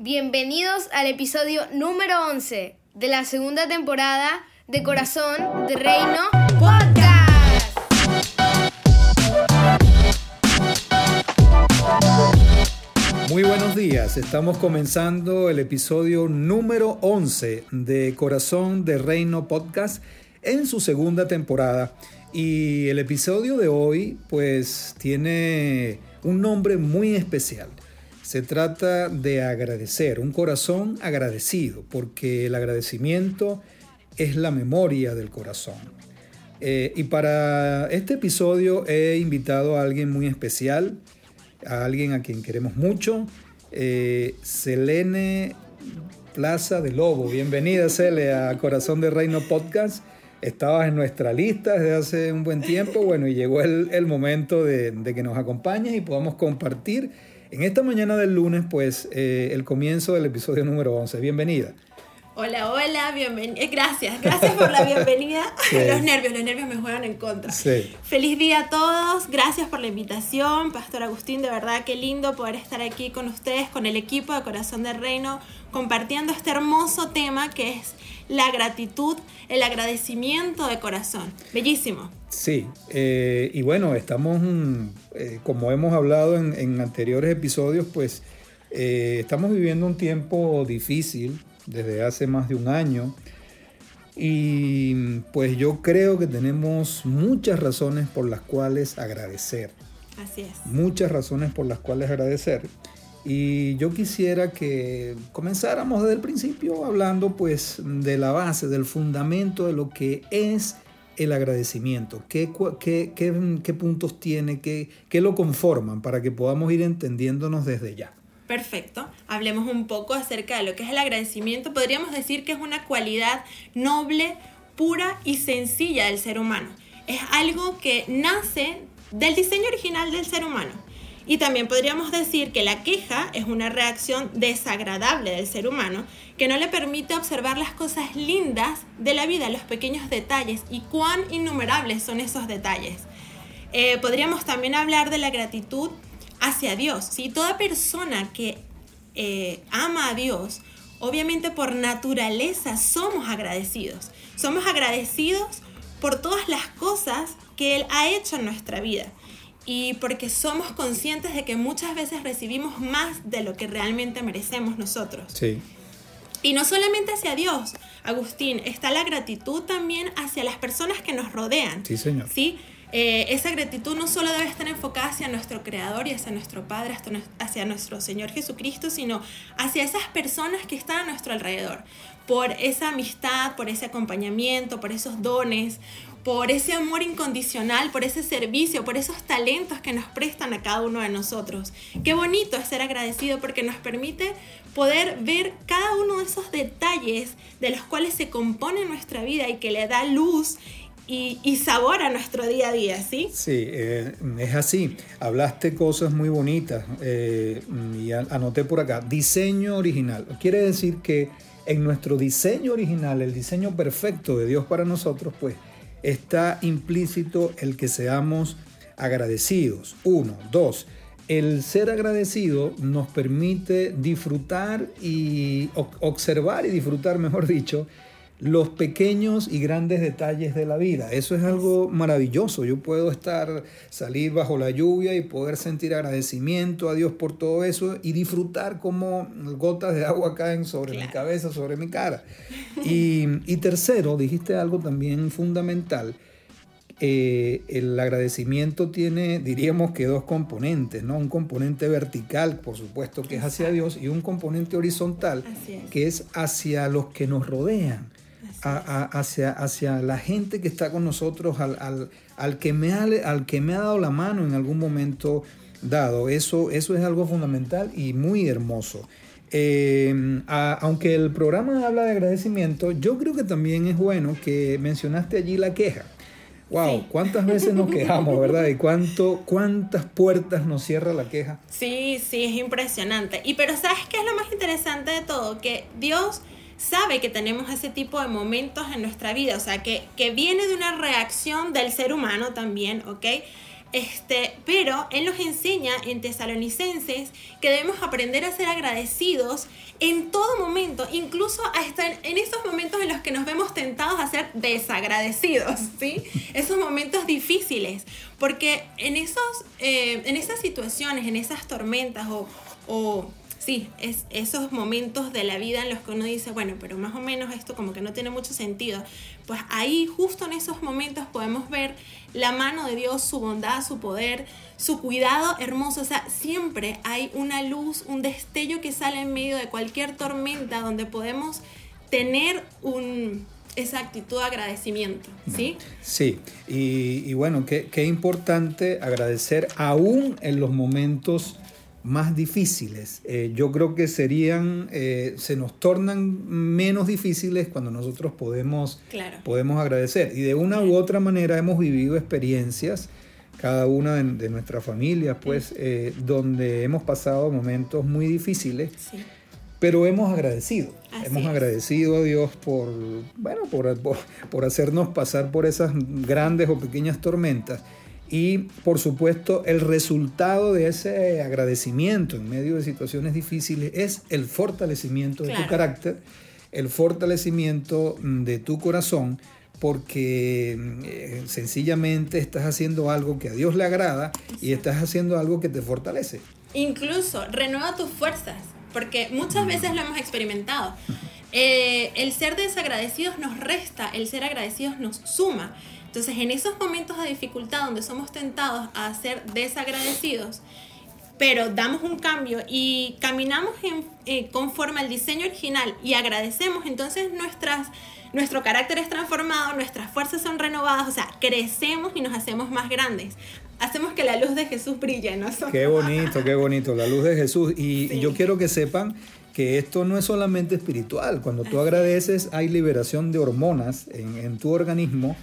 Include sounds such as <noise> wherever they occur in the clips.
Bienvenidos al episodio número 11 de la segunda temporada de Corazón de Reino Podcast. Muy buenos días, estamos comenzando el episodio número 11 de Corazón de Reino Podcast en su segunda temporada. Y el episodio de hoy pues tiene un nombre muy especial. Se trata de agradecer, un corazón agradecido, porque el agradecimiento es la memoria del corazón. Eh, y para este episodio he invitado a alguien muy especial, a alguien a quien queremos mucho, eh, Selene Plaza de Lobo. Bienvenida, Cele, a Corazón de Reino Podcast. Estabas en nuestra lista desde hace un buen tiempo, bueno, y llegó el, momento de, de que nos acompañes y podamos compartir en esta mañana del lunes, pues, eh, el comienzo del episodio número 11. Bienvenida. Hola, hola, bienvenida. Eh, gracias, gracias por la bienvenida. <laughs> Los nervios, los nervios me juegan en contra. Sí. Feliz día a todos, gracias por la invitación, Pastor Agustín, de verdad qué lindo poder estar aquí con ustedes, con el equipo de Corazón del Reino, compartiendo este hermoso tema que es la gratitud, el agradecimiento de corazón. Bellísimo. Sí, eh, y bueno, estamos, mm, eh, como hemos hablado en, anteriores episodios, pues eh, estamos viviendo un tiempo difícil desde hace más de un año. Y pues yo creo que tenemos muchas razones por las cuales agradecer. Así es. Muchas razones por las cuales agradecer. Y yo quisiera que comenzáramos desde el principio hablando pues de la base, del fundamento de lo que es el agradecimiento, qué, qué, qué, puntos tiene, qué, qué lo conforman para que podamos ir entendiéndonos desde ya. Perfecto. Hablemos un poco acerca de lo que es el agradecimiento. Podríamos decir que es una cualidad noble, pura y sencilla del ser humano. Es algo que nace del diseño original del ser humano. Y también podríamos decir que la queja es una reacción desagradable del ser humano que no le permite observar las cosas lindas de la vida, los pequeños detalles y cuán innumerables son esos detalles. Eh, podríamos también hablar de la gratitud hacia Dios. Si Toda persona que eh, ama a Dios, obviamente por naturaleza somos agradecidos. Somos agradecidos por todas las cosas que Él ha hecho en nuestra vida y porque somos conscientes de que muchas veces recibimos más de lo que realmente merecemos nosotros. Sí. Y no solamente hacia Dios, Agustín, está la gratitud también hacia las personas que nos rodean. Sí, señor. ¿sí? Eh, esa gratitud no solo debe estar enfocada hacia nuestro Creador y hacia nuestro Padre, hacia nuestro Señor Jesucristo, sino hacia esas personas que están a nuestro alrededor, por esa amistad, por ese acompañamiento, por esos dones, por ese amor incondicional, por ese servicio, por esos talentos que nos prestan a cada uno de nosotros. Qué bonito es ser agradecido porque nos permite poder ver cada uno de esos detalles de los cuales se compone nuestra vida y que le da luz y, sabor a nuestro día a día, ¿sí? Sí, eh, es así. Hablaste cosas muy bonitas eh, y anoté por acá. Diseño original. Quiere decir que en nuestro diseño original, el diseño perfecto de Dios para nosotros, pues está implícito el que seamos agradecidos. Uno, dos, el ser agradecido nos permite disfrutar y observar y disfrutar, mejor dicho, los pequeños y grandes detalles de la vida. Eso es algo maravilloso. Yo puedo estar, salir bajo la lluvia y poder sentir agradecimiento a Dios por todo eso y disfrutar como gotas de agua caen sobre mi cabeza, sobre mi cara. Y, tercero, dijiste algo también fundamental. Eh, el agradecimiento tiene, diríamos que dos componentes, ¿no? Un componente vertical, por supuesto, que es hacia Dios, y un componente horizontal, que es hacia los que nos rodean hacia, hacia la gente que está con nosotros, al, al, que me ha, al que me ha dado la mano en algún momento dado. Eso, eso es algo fundamental y muy hermoso. Eh, aunque el programa habla de agradecimiento, yo creo que también es bueno que mencionaste allí la queja. Wow, ¿cuántas veces nos quejamos, <laughs> verdad? ¿Y cuánto, cuántas puertas nos cierra la queja? Sí, sí, es impresionante. Y pero ¿sabes qué es lo más interesante de todo? Que Dios sabe que tenemos ese tipo de momentos en nuestra vida, o sea, que, que viene de una reacción del ser humano también, ¿ok? Este, Pero Él nos enseña en Tesalonicenses que debemos aprender a ser agradecidos en todo momento, incluso hasta en, esos momentos en los que nos vemos tentados a ser desagradecidos, ¿sí? Esos momentos difíciles, porque en, esos, eh, en esas situaciones, en esas tormentas o, o sí, es esos momentos de la vida en los que uno dice, bueno, pero más o menos esto como que no tiene mucho sentido, pues ahí justo en esos momentos podemos ver la mano de Dios, su bondad, su poder, su cuidado hermoso. O sea, siempre hay una luz, un destello que sale en medio de cualquier tormenta donde podemos tener un, esa actitud de agradecimiento, ¿sí? Sí, y, bueno, qué, qué importante agradecer aún en los momentos más difíciles. Eh, yo creo que serían, eh, se nos tornan menos difíciles cuando nosotros podemos, podemos agradecer. Y de una u otra manera hemos vivido experiencias, cada una de, nuestras familias, pues, eh, donde hemos pasado momentos muy difíciles. Pero hemos agradecido, hemos agradecido a Dios por, bueno, por, por hacernos pasar por esas grandes o pequeñas tormentas y por supuesto, el resultado de ese agradecimiento en medio de situaciones difíciles es el fortalecimiento de tu carácter, el fortalecimiento mm, de tu corazón, porque eh, sencillamente estás haciendo algo que a Dios le agrada y estás haciendo algo que te fortalece. Incluso renueva tus fuerzas, porque muchas veces lo hemos experimentado. <laughs> Eh, el ser desagradecidos nos resta, el ser agradecidos nos suma. Entonces, en esos momentos de dificultad donde somos tentados a ser desagradecidos, pero damos un cambio y caminamos en, eh, conforme al diseño original y agradecemos, entonces nuestras, nuestro carácter es transformado, nuestras fuerzas son renovadas, o sea, crecemos y nos hacemos más grandes. Hacemos que la luz de Jesús brille en nosotros. <laughs> Qué bonito, qué bonito, la luz de Jesús. Y, yo quiero que sepan que esto no es solamente espiritual. Cuando tú agradeces, hay liberación de hormonas en, en tu organismo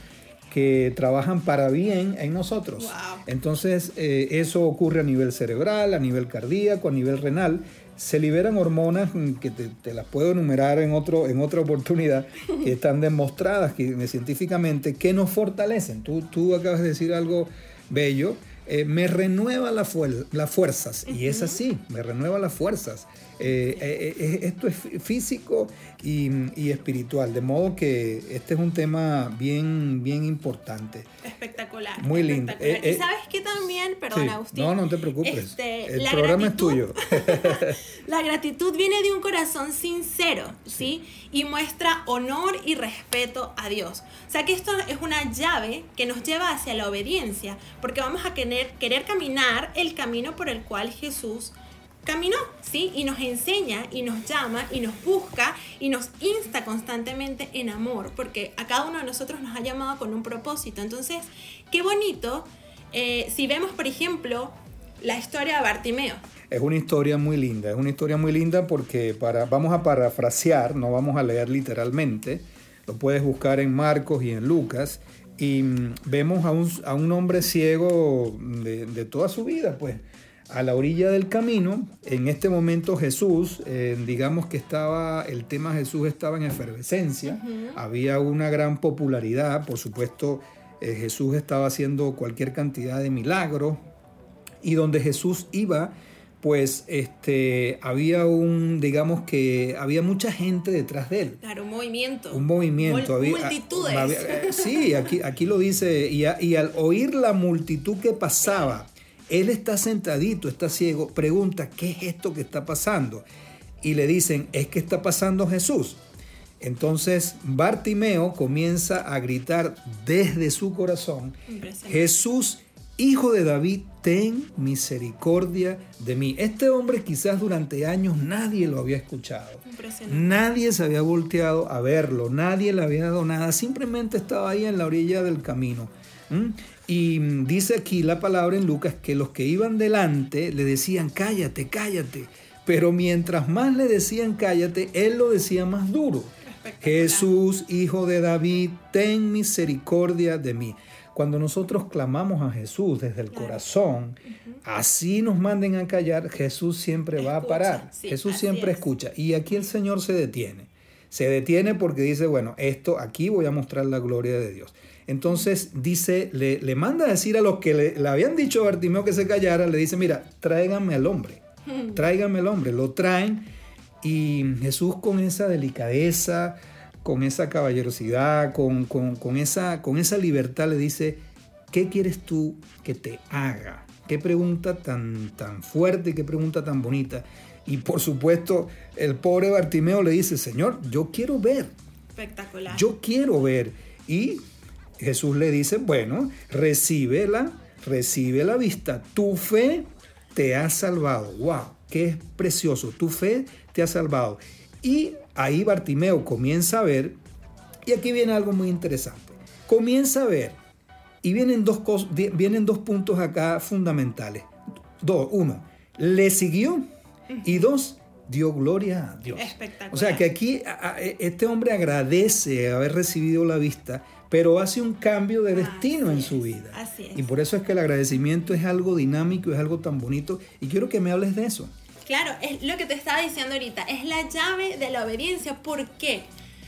que trabajan para bien en nosotros. Entonces, eh, eso ocurre a nivel cerebral, a nivel cardíaco, a nivel renal. Se liberan hormonas mm, que te, las puedo enumerar en, otro, en otra oportunidad, que están demostradas que, científicamente que nos fortalecen. Tú, tú acabas de decir algo bello. Eh, me renueva las fuerzas. Y es así, me renueva las fuerzas. Eh, eh, eh, esto es físico y, espiritual, de modo que este es un tema bien, bien importante. Espectacular. Muy lindo. y sabes que también, perdón, Agustín. No, no te preocupes. Este, El programa es tuyo. <laughs> la gratitud viene de un corazón sincero, ¿sí? Y muestra honor y respeto a Dios. O sea que esto es una llave que nos lleva hacia la obediencia, porque vamos a querer, querer caminar el camino por el cual Jesús caminó, ¿sí? Y nos enseña y nos llama y nos busca y nos insta constantemente en amor, porque a cada uno de nosotros nos ha llamado con un propósito. Entonces, qué bonito eh, si vemos, por ejemplo, la historia de Bartimeo. Es una historia muy linda, es una historia muy linda porque para, vamos a parafrasear, no vamos a leer literalmente, lo puedes buscar en Marcos y en Lucas, y mm, vemos a un, a un hombre ciego de, de toda su vida, pues a la orilla del camino. En este momento Jesús, eh, digamos que estaba, el tema Jesús estaba en efervescencia, había una gran popularidad, por supuesto eh, Jesús estaba haciendo cualquier cantidad de milagros y donde Jesús iba, pues este, había un, digamos que había mucha gente detrás de él. Claro, un movimiento. Un movimiento. había, multitudes. Eh, sí, aquí, aquí lo dice, y, y al oír la multitud que pasaba, él está sentadito, está ciego, pregunta, ¿qué es esto que está pasando? Y le dicen, es que está pasando Jesús. Entonces Bartimeo comienza a gritar desde su corazón, Jesús, hijo de David, ten misericordia de mí. Este hombre quizás durante años nadie lo había escuchado. Nadie se había volteado a verlo, nadie le había dado nada, simplemente estaba ahí en la orilla del camino. Y dice aquí la palabra en Lucas que los que iban delante le decían, cállate, cállate. Pero mientras más le decían cállate, él lo decía más duro. Jesús, hijo de David, ten misericordia de mí. Cuando nosotros clamamos a Jesús desde el corazón, así nos manden a callar, Jesús siempre va a parar. Jesús siempre escucha. Y aquí el Señor se detiene Se detiene porque dice, bueno, esto aquí voy a mostrar la gloria de Dios. Entonces dice, le, le manda a decir a los que le, le, habían dicho a Bartimeo que se callara, le dice, mira, tráiganme al hombre, tráiganme al hombre. Lo traen y Jesús con esa delicadeza, con esa caballerosidad, con, con, con, esa, con esa libertad le dice, ¿qué quieres tú que te haga? Qué pregunta tan, tan fuerte, qué pregunta tan bonita. Y por supuesto, el pobre Bartimeo le dice, Señor, yo quiero ver. Espectacular. Yo quiero ver. Y Jesús le dice, bueno, recíbela, recibe la vista. Tu fe te ha salvado. ¡Wow! ¡Qué precioso! Tu fe te ha salvado. Y ahí Bartimeo comienza a ver, y aquí viene algo muy interesante. Comienza a ver, y vienen dos, cosas, vienen dos puntos acá fundamentales. Dos, uno, le siguió, y dos, dio gloria a Dios. Espectacular. O sea que aquí este hombre agradece haber recibido la vista, pero hace un cambio de destino Así en su vida. así es. Y por eso es que el agradecimiento es algo dinámico, es algo tan bonito. Y quiero que me hables de eso. Claro, es lo que te estaba diciendo ahorita, es la llave de la obediencia. ¿Por qué?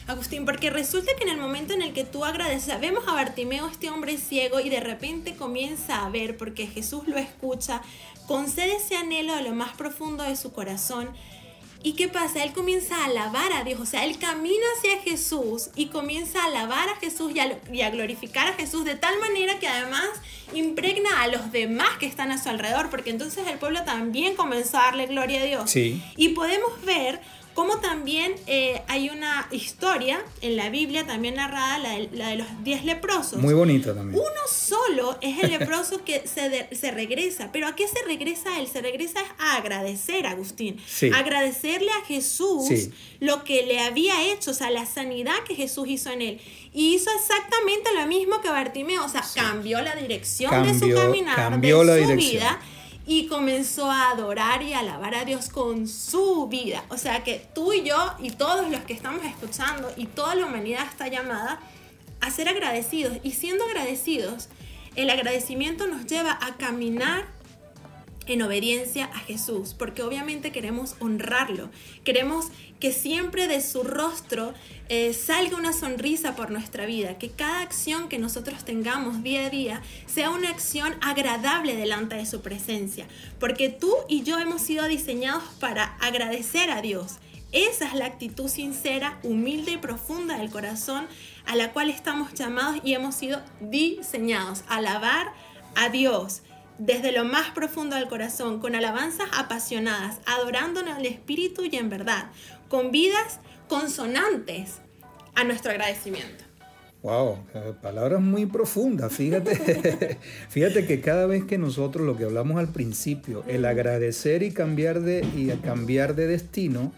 Agustín, porque resulta que en el momento en el que tú agradeces, vemos a Bartimeo, este hombre ciego, y de repente comienza a ver, porque Jesús lo escucha, concede ese anhelo de lo más profundo de su corazón. ¿Y qué pasa? Él comienza a alabar a Dios, o sea, él camina hacia Jesús y comienza a alabar a Jesús y a, y a, glorificar a Jesús de tal manera que además impregna a los demás que están a su alrededor, porque entonces el pueblo también comenzó a darle gloria a Dios. Sí. Y podemos ver cómo también eh, hay una historia en la Biblia también narrada, la de, la de los diez leprosos. Muy bonita también. Uno solo es el <laughs> leproso que se, de, se regresa. ¿Pero a qué se regresa él? Se regresa a agradecer, Agustín. Sí. Agradecerle a Jesús Sí. lo que le había hecho, o sea, la sanidad que Jesús hizo en él. Y hizo exactamente lo mismo que Bartimeo, o sea, cambió la dirección de su Cambió- caminar, cambió de la su dirección. vida y comenzó a adorar y alabar a Dios con su vida. O sea que tú y yo y todos los que estamos escuchando y toda la humanidad está llamada a ser agradecidos. Y siendo agradecidos, el agradecimiento nos lleva a caminar en obediencia a Jesús, porque obviamente queremos honrarlo, queremos que siempre de su rostro eh, salga una sonrisa por nuestra vida, que cada acción que nosotros tengamos día a día sea una acción agradable delante de su presencia, porque tú y yo hemos sido diseñados para agradecer a Dios. Esa es la actitud sincera, humilde y profunda del corazón a la cual estamos llamados y hemos sido diseñados a alabar a Dios desde lo más profundo del corazón, con alabanzas apasionadas, adorándonos en espíritu y en verdad, con vidas consonantes a nuestro agradecimiento. Wow, palabras muy profundas. Fíjate, <laughs> fíjate que cada vez que nosotros lo que hablamos al principio, el agradecer y cambiar de y cambiar de destino,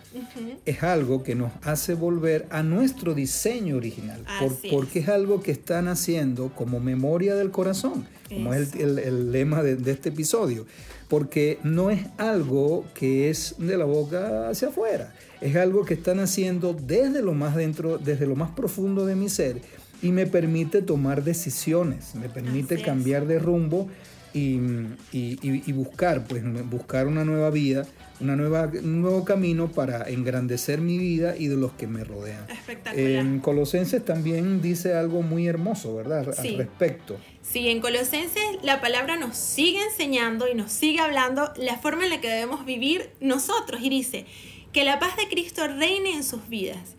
es algo que nos hace volver a nuestro diseño original, por- Así es. porque es algo que están haciendo como memoria del corazón, como es el, el- el lema de, de este episodio, porque no es algo que es de la boca hacia afuera, es algo que están haciendo desde lo más dentro, desde lo más profundo de mi ser y me permite tomar decisiones, me permite Así es. cambiar de rumbo y, y- y- y buscar, pues, buscar una nueva vida, una nueva, un nuevo camino para engrandecer mi vida y de los que me rodean. Espectacular. En Colosenses también dice algo muy hermoso, ¿verdad? Sí. Al respecto. Sí, en Colosenses la palabra nos sigue enseñando y nos sigue hablando la forma en la que debemos vivir nosotros. Y dice, que la paz de Cristo reine en sus vidas.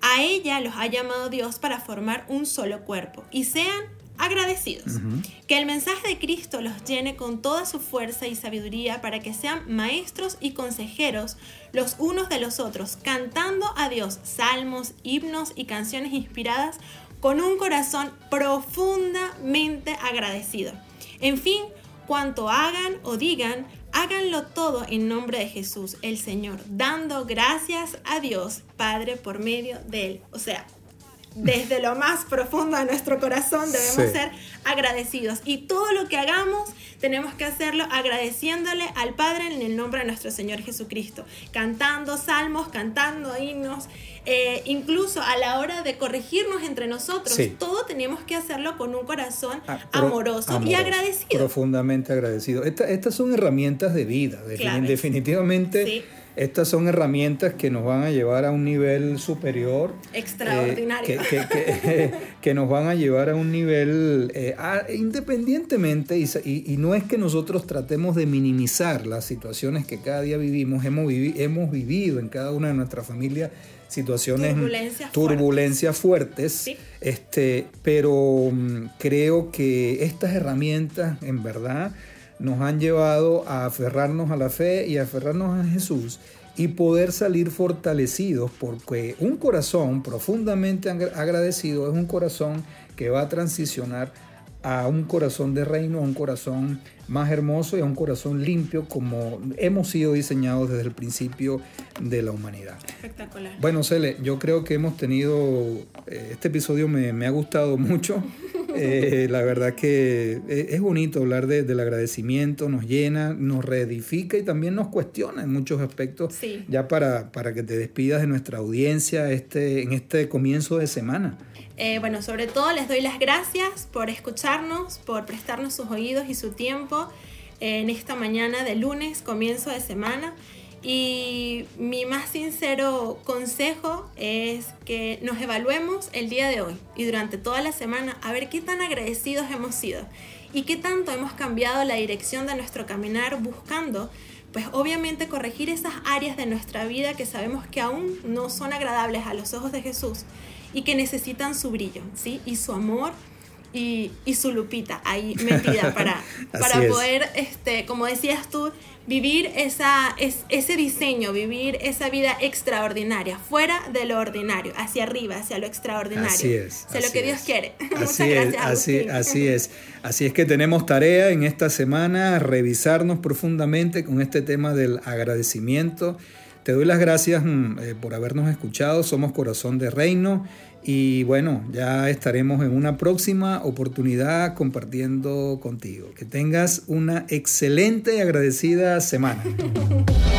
A ella los ha llamado Dios para formar un solo cuerpo y sean agradecidos. Que el mensaje de Cristo los llene con toda su fuerza y sabiduría para que sean maestros y consejeros los unos de los otros, cantando a Dios salmos, himnos y canciones inspiradas con un corazón profundamente agradecido. En fin, cuanto hagan o digan, háganlo todo en nombre de Jesús, el Señor, dando gracias a Dios Padre por medio de Él. O sea, desde lo más profundo de nuestro corazón debemos Sí. ser agradecidos. Y todo lo que hagamos tenemos que hacerlo agradeciéndole al Padre en el nombre de nuestro Señor Jesucristo. Cantando salmos, cantando himnos, eh, incluso a la hora de corregirnos entre nosotros. Sí. Todo tenemos que hacerlo con un corazón Ah, pro- amoroso, y agradecido. Profundamente agradecido. Esta- estas son herramientas de vida. Claves. Definitivamente Sí. Estas son herramientas que nos van a llevar a un nivel superior. Extraordinario. que, <laughs> que, nos van a llevar a un nivel eh, independientemente, y, no es que nosotros tratemos de minimizar las situaciones que cada día vivimos, hemos, hemos vivido en cada una de nuestras familias situaciones turbulencias, fuertes, este, pero mm, creo que estas herramientas en verdad nos han llevado a aferrarnos a la fe y a aferrarnos a Jesús y poder salir fortalecidos porque un corazón profundamente agradecido es un corazón que va a transicionar a un corazón de reino, a un corazón más hermoso y a un corazón limpio como hemos sido diseñados desde el principio de la humanidad. Espectacular. Bueno, Cele, yo creo que hemos tenido, eh, este episodio me, me ha gustado mucho. Eh, la verdad que eh, es bonito hablar del agradecimiento, nos llena, nos reedifica y también nos cuestiona en muchos aspectos. Ya para, para que te despidas de nuestra audiencia este, en este comienzo de semana. Eh, bueno, sobre todo les doy las gracias por escucharnos, por prestarnos sus oídos y su tiempo en esta mañana de lunes, comienzo de semana. Y mi más sincero consejo es que nos evaluemos el día de hoy y durante toda la semana a ver qué tan agradecidos hemos sido y qué tanto hemos cambiado la dirección de nuestro caminar buscando pues obviamente corregir esas áreas de nuestra vida que sabemos que aún no son agradables a los ojos de Jesús y que necesitan su brillo, ¿sí? Y su amor y, su lupita ahí metida <laughs> para, para poder, este, como decías tú, vivir esa, es, ese diseño, vivir esa vida extraordinaria, fuera de lo ordinario, hacia arriba, hacia lo extraordinario. Así es. Hacia lo que Dios quiere. <laughs> Así Muchas gracias. así, así es. <laughs> Así es que tenemos tarea en esta semana, revisarnos profundamente con este tema del agradecimiento. Te doy las gracias mm, eh, por habernos escuchado. Somos Corazón de Reino. Y bueno, ya estaremos en una próxima oportunidad compartiendo contigo. Que tengas una excelente y agradecida semana. <laughs>